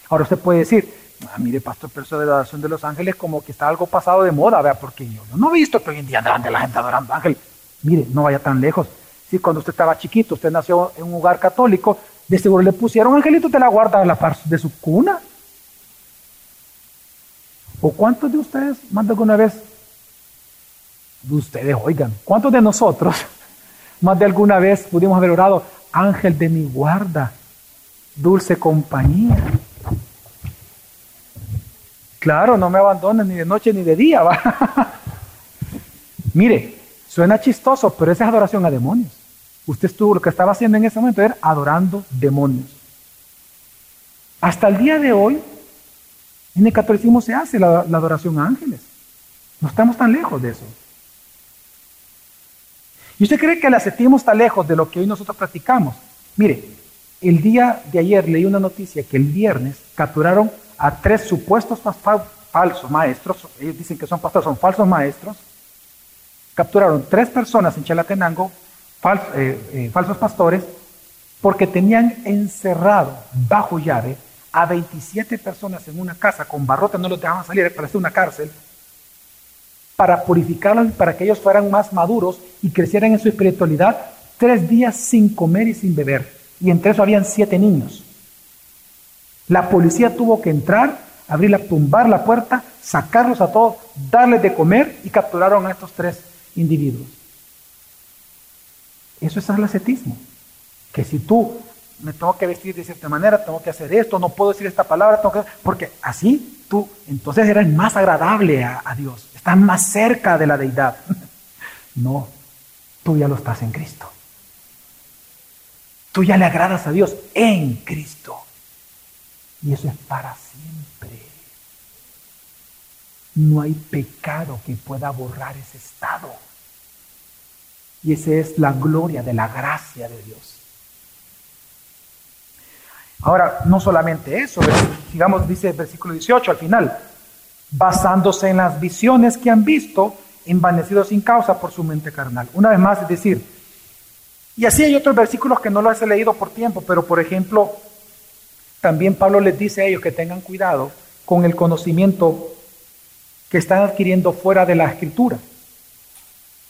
Ahora usted puede decir, ah, mire, pastor, pero eso de la adoración de los ángeles como que está algo pasado de moda, vea, porque yo no he visto que hoy en día de la gente adorando ángeles. Mire, no vaya tan lejos. Si cuando usted estaba chiquito, usted nació en un hogar católico, de seguro le pusieron angelito de la guarda la par de su cuna. ¿O cuántos de ustedes, más de alguna vez, de ustedes, oigan, cuántos de nosotros, más de alguna vez pudimos haber orado, ángel de mi guarda, dulce compañía? Claro, no me abandonen ni de noche ni de día. Mire, suena chistoso, pero esa es adoración a demonios. Usted estuvo, lo que estaba haciendo en ese momento era adorando demonios. Hasta el día de hoy, en el catolicismo se hace la, adoración a ángeles. No estamos tan lejos de eso. ¿Y usted cree que el ascetismo está lejos de lo que hoy nosotros practicamos? Mire, el día de ayer leí una noticia que el viernes capturaron a tres supuestos falsos maestros, ellos dicen que son pastores, son falsos maestros, capturaron tres personas en Chalatenango, eh, eh, falsos pastores, porque tenían encerrado bajo llave a 27 personas en una casa con barrotes, no los dejaban salir, parecía una cárcel. para purificarlos para que ellos fueran más maduros y crecieran en su espiritualidad, tres días sin comer y sin beber. Y entre eso habían siete niños. La policía tuvo que entrar, abrirla, tumbar la puerta, sacarlos a todos, darles de comer y capturaron a estos tres individuos. Eso es el ascetismo. Que si tú me tengo que vestir de cierta manera, tengo que hacer esto, no puedo decir esta palabra, porque así tú entonces eres más agradable a, a Dios, estás más cerca de la deidad. no, tú ya lo estás en Cristo. Tú ya le agradas a Dios en Cristo. Y eso es para siempre. No hay pecado que pueda borrar ese estado. Y esa es la gloria de la gracia de Dios. Ahora, no solamente eso, digamos, dice el versículo 18 al final, basándose en las visiones que han visto, envanecidos sin causa por su mente carnal. Una vez más, es decir, y así hay otros versículos que no los he leído por tiempo, pero por ejemplo, también Pablo les dice a ellos que tengan cuidado con el conocimiento que están adquiriendo fuera de la escritura.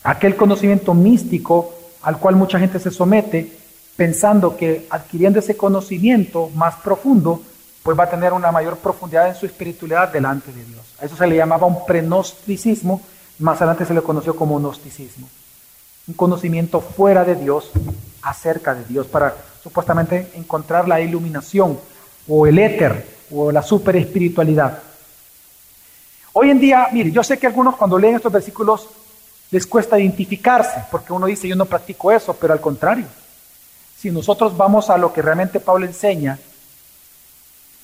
Aquel conocimiento místico al cual mucha gente se somete pensando que adquiriendo ese conocimiento más profundo, pues va a tener una mayor profundidad en su espiritualidad delante de Dios. A eso se le llamaba un prenosticismo, más adelante se le conoció como gnosticismo. Un conocimiento fuera de Dios, acerca de Dios, para supuestamente encontrar la iluminación o el éter o la super espiritualidad. Hoy en día, mire, yo sé que algunos cuando leen estos versículos les cuesta identificarse, porque uno dice yo no practico eso, pero al contrario, si nosotros vamos a lo que realmente Pablo enseña,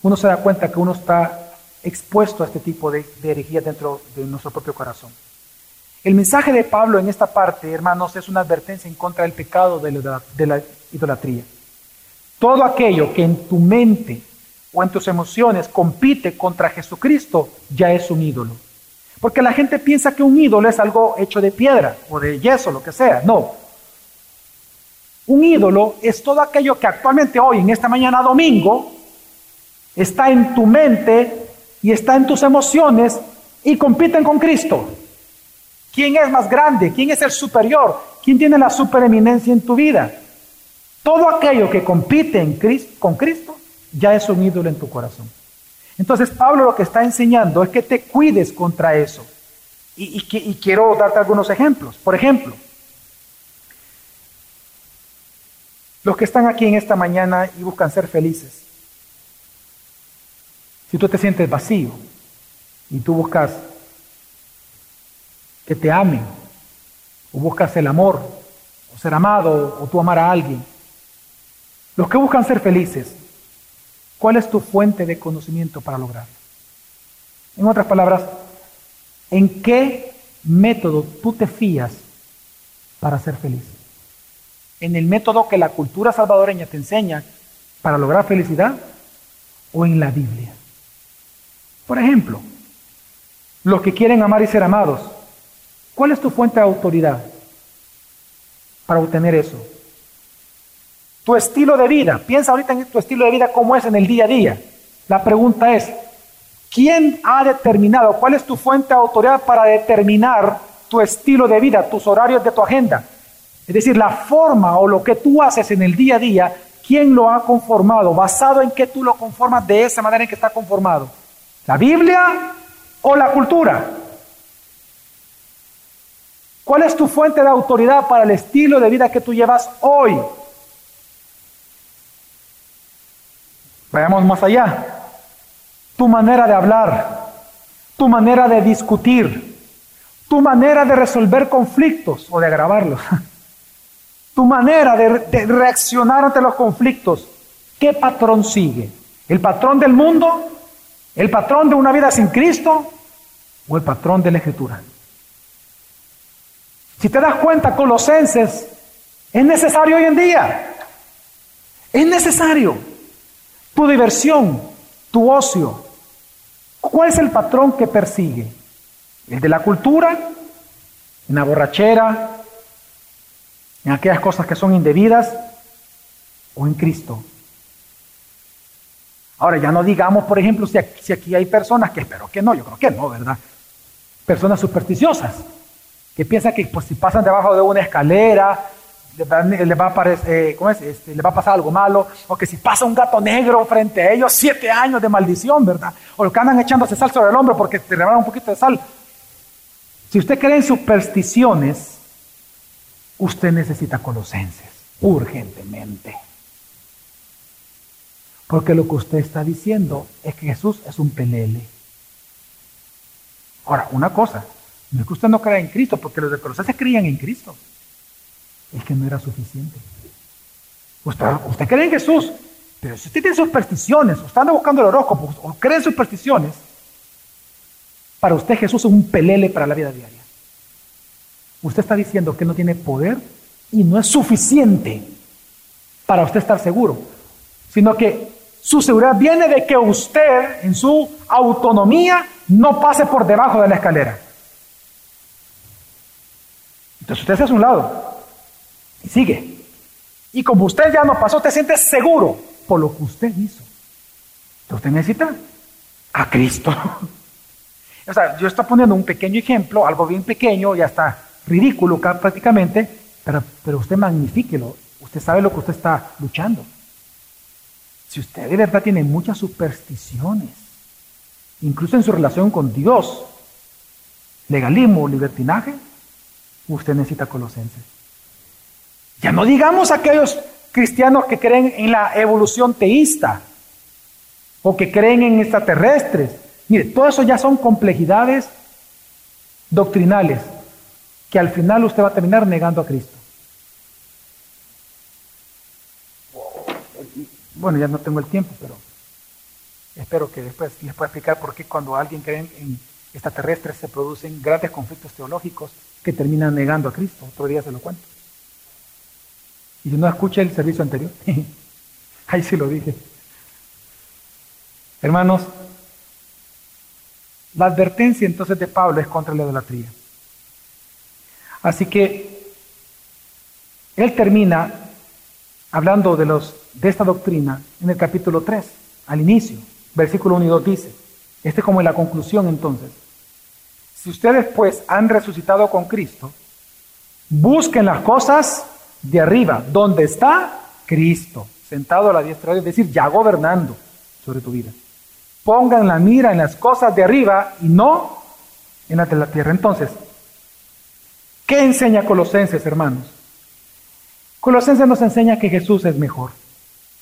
uno se da cuenta que uno está expuesto a este tipo de, herejía dentro de nuestro propio corazón. El mensaje de Pablo en esta parte, hermanos, es una advertencia en contra del pecado de la, de la idolatría. Todo aquello que en tu mente o en tus emociones compite contra Jesucristo ya es un ídolo. Porque la gente piensa que un ídolo es algo hecho de piedra o de yeso, lo que sea. No, un ídolo es todo aquello que actualmente hoy, en esta mañana domingo, está en tu mente y está en tus emociones y compiten con Cristo. ¿Quién es más grande? ¿Quién es el superior? ¿Quién tiene la supereminencia en tu vida? Todo aquello que compite con Cristo ya es un ídolo en tu corazón. Entonces Pablo lo que está enseñando es que te cuides contra eso. Y, y quiero darte algunos ejemplos. Por ejemplo, Los que están aquí en esta mañana y buscan ser felices. Si tú te sientes vacío y tú buscas que te amen, o buscas el amor, o ser amado, o tú amar a alguien, los que buscan ser felices, ¿cuál es tu fuente de conocimiento para lograrlo? En otras palabras, ¿en qué método tú te fías para ser feliz? En el método que la cultura salvadoreña te enseña para lograr felicidad o en la Biblia. Por ejemplo, los que quieren amar y ser amados, ¿cuál es tu fuente de autoridad para obtener eso? Tu estilo de vida, piensa ahorita en tu estilo de vida, cómo es en el día a día. La pregunta es, ¿quién ha determinado, cuál es tu fuente de autoridad para determinar tu estilo de vida, tus horarios de tu agenda? Es decir, la forma o lo que tú haces en el día a día, ¿quién lo ha conformado? ¿Basado en qué tú lo conformas de esa manera en que está conformado? ¿La Biblia o la cultura? ¿Cuál es tu fuente de autoridad para el estilo de vida que tú llevas hoy? Vayamos más allá. Tu manera de hablar, tu manera de discutir, tu manera de resolver conflictos o de agravarlos. tu manera de, reaccionar ante los conflictos, ¿qué patrón sigue? ¿El patrón del mundo? ¿El patrón de una vida sin Cristo? ¿O el patrón de la Escritura? Si te das cuenta, Colosenses es necesario hoy en día. Es necesario. Tu diversión, tu ocio. ¿Cuál es el patrón que persigue? ¿El de la cultura? ¿En la borrachera? En aquellas cosas que son indebidas o en Cristo. Ahora, ya no digamos, por ejemplo, si aquí, hay personas que espero que no, yo creo que no, ¿verdad? personas supersticiosas, que piensan que pues, si pasan debajo de una escalera, les va, a eh, este, va a pasar algo malo, o que si pasa un gato negro frente a ellos, siete años de maldición, ¿verdad? O que andan echándose sal sobre el hombro porque te rebalan un poquito de sal. Si usted cree en supersticiones, usted necesita colosenses, urgentemente. Porque lo que usted está diciendo es que Jesús es un pelele. Ahora, una cosa, no es que usted no crea en Cristo, porque los de Colosenses creían en Cristo. Es que no era suficiente. Usted, usted cree en Jesús, pero si usted tiene supersticiones, o está buscando el horóscopo, o cree en supersticiones, para usted Jesús es un pelele para la vida diaria. Usted está diciendo que no tiene poder y no es suficiente para usted estar seguro, sino que su seguridad viene de que usted en su autonomía no pase por debajo de la escalera. Entonces usted se hace a un lado y sigue. Y como usted ya no pasó, usted siente seguro por lo que usted hizo. Entonces usted necesita a Cristo. o sea, yo estoy poniendo un pequeño ejemplo, algo bien pequeño, ya está ridículo prácticamente, pero, pero usted magnifíquelo. Usted sabe lo que usted está luchando. Si usted de verdad tiene muchas supersticiones, incluso en su relación con Dios, legalismo, libertinaje, usted necesita colosenses. Ya no digamos aquellos cristianos que creen en la evolución teísta o que creen en extraterrestres. Mire, todo eso ya son complejidades doctrinales que al final usted va a terminar negando a Cristo. Bueno, ya no tengo el tiempo, pero espero que después les pueda explicar por qué cuando alguien cree en extraterrestres se producen grandes conflictos teológicos que terminan negando a Cristo. Otro día se lo cuento. Y si no escucha el servicio anterior, ahí sí lo dije. Hermanos, la advertencia entonces de Pablo es contra la idolatría. Así que él termina hablando de, los, de esta doctrina en el capítulo 3, al inicio, versículo 1 y 2 dice, este es como la conclusión entonces, si ustedes pues han resucitado con Cristo, busquen las cosas de arriba, donde está Cristo, sentado a la diestra, es decir, ya gobernando sobre tu vida. Pongan la mira en las cosas de arriba y no en las de la tierra. Entonces, ¿qué enseña Colosenses, hermanos? Colosenses nos enseña que Jesús es mejor,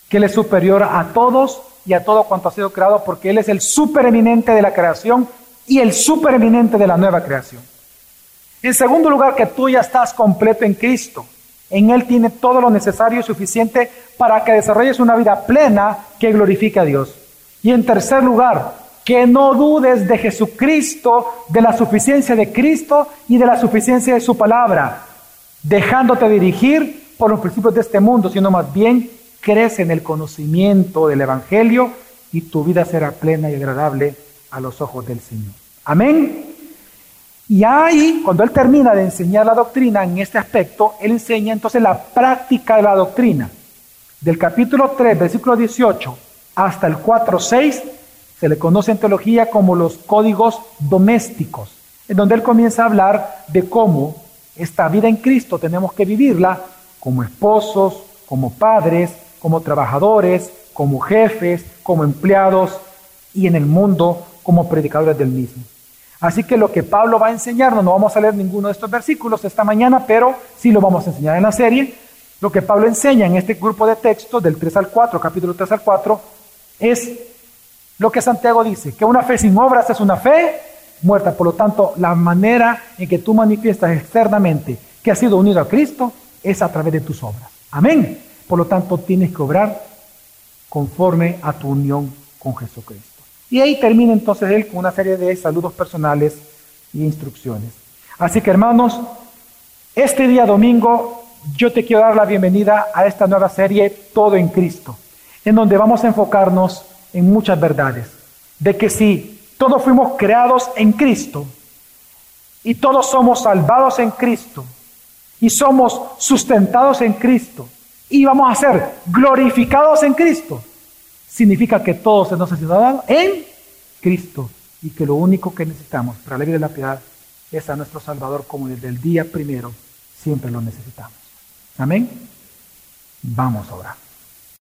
que Él es superior a todos y a todo cuanto ha sido creado, porque Él es el supereminente de la creación y el supereminente de la nueva creación. En segundo lugar, que tú ya estás completo en Cristo. En Él tiene todo lo necesario y suficiente para que desarrolles una vida plena que glorifique a Dios. Y en tercer lugar, que no dudes de Jesucristo, de la suficiencia de Cristo y de la suficiencia de su palabra, dejándote dirigir por los principios de este mundo, sino más bien crece en el conocimiento del Evangelio y tu vida será plena y agradable a los ojos del Señor. Amén. Y ahí, cuando él termina de enseñar la doctrina en este aspecto, él enseña entonces la práctica de la doctrina. Del capítulo 3, versículo 18, hasta el 4, 6, se le conoce en teología como los códigos domésticos, en donde él comienza a hablar de cómo esta vida en Cristo tenemos que vivirla como esposos, como padres, como trabajadores, como jefes, como empleados y en el mundo como predicadores del mismo. Así que lo que Pablo va a enseñarnos, no vamos a leer ninguno de estos versículos esta mañana, pero sí lo vamos a enseñar en la serie. Lo que Pablo enseña en este grupo de textos del 3 al 4, capítulo 3 al 4, es lo que Santiago dice, que una fe sin obras es una fe muerta. Por lo tanto, la manera en que tú manifiestas externamente que has sido unido a Cristo es a través de tus obras. Amén. Por lo tanto, tienes que obrar conforme a tu unión con Jesucristo. Y ahí termina entonces él con una serie de saludos personales y instrucciones. Así que hermanos, este día domingo yo te quiero dar la bienvenida a esta nueva serie Todo en Cristo, en donde vamos a enfocarnos en muchas verdades. De que si todos fuimos creados en Cristo y todos somos salvados en Cristo y somos sustentados en Cristo y vamos a ser glorificados en Cristo, significa que todo se nos ha sido dado en Cristo y que lo único que necesitamos para la vida de la piedad es a nuestro Salvador como desde el día primero siempre lo necesitamos. Amén. Vamos a orar.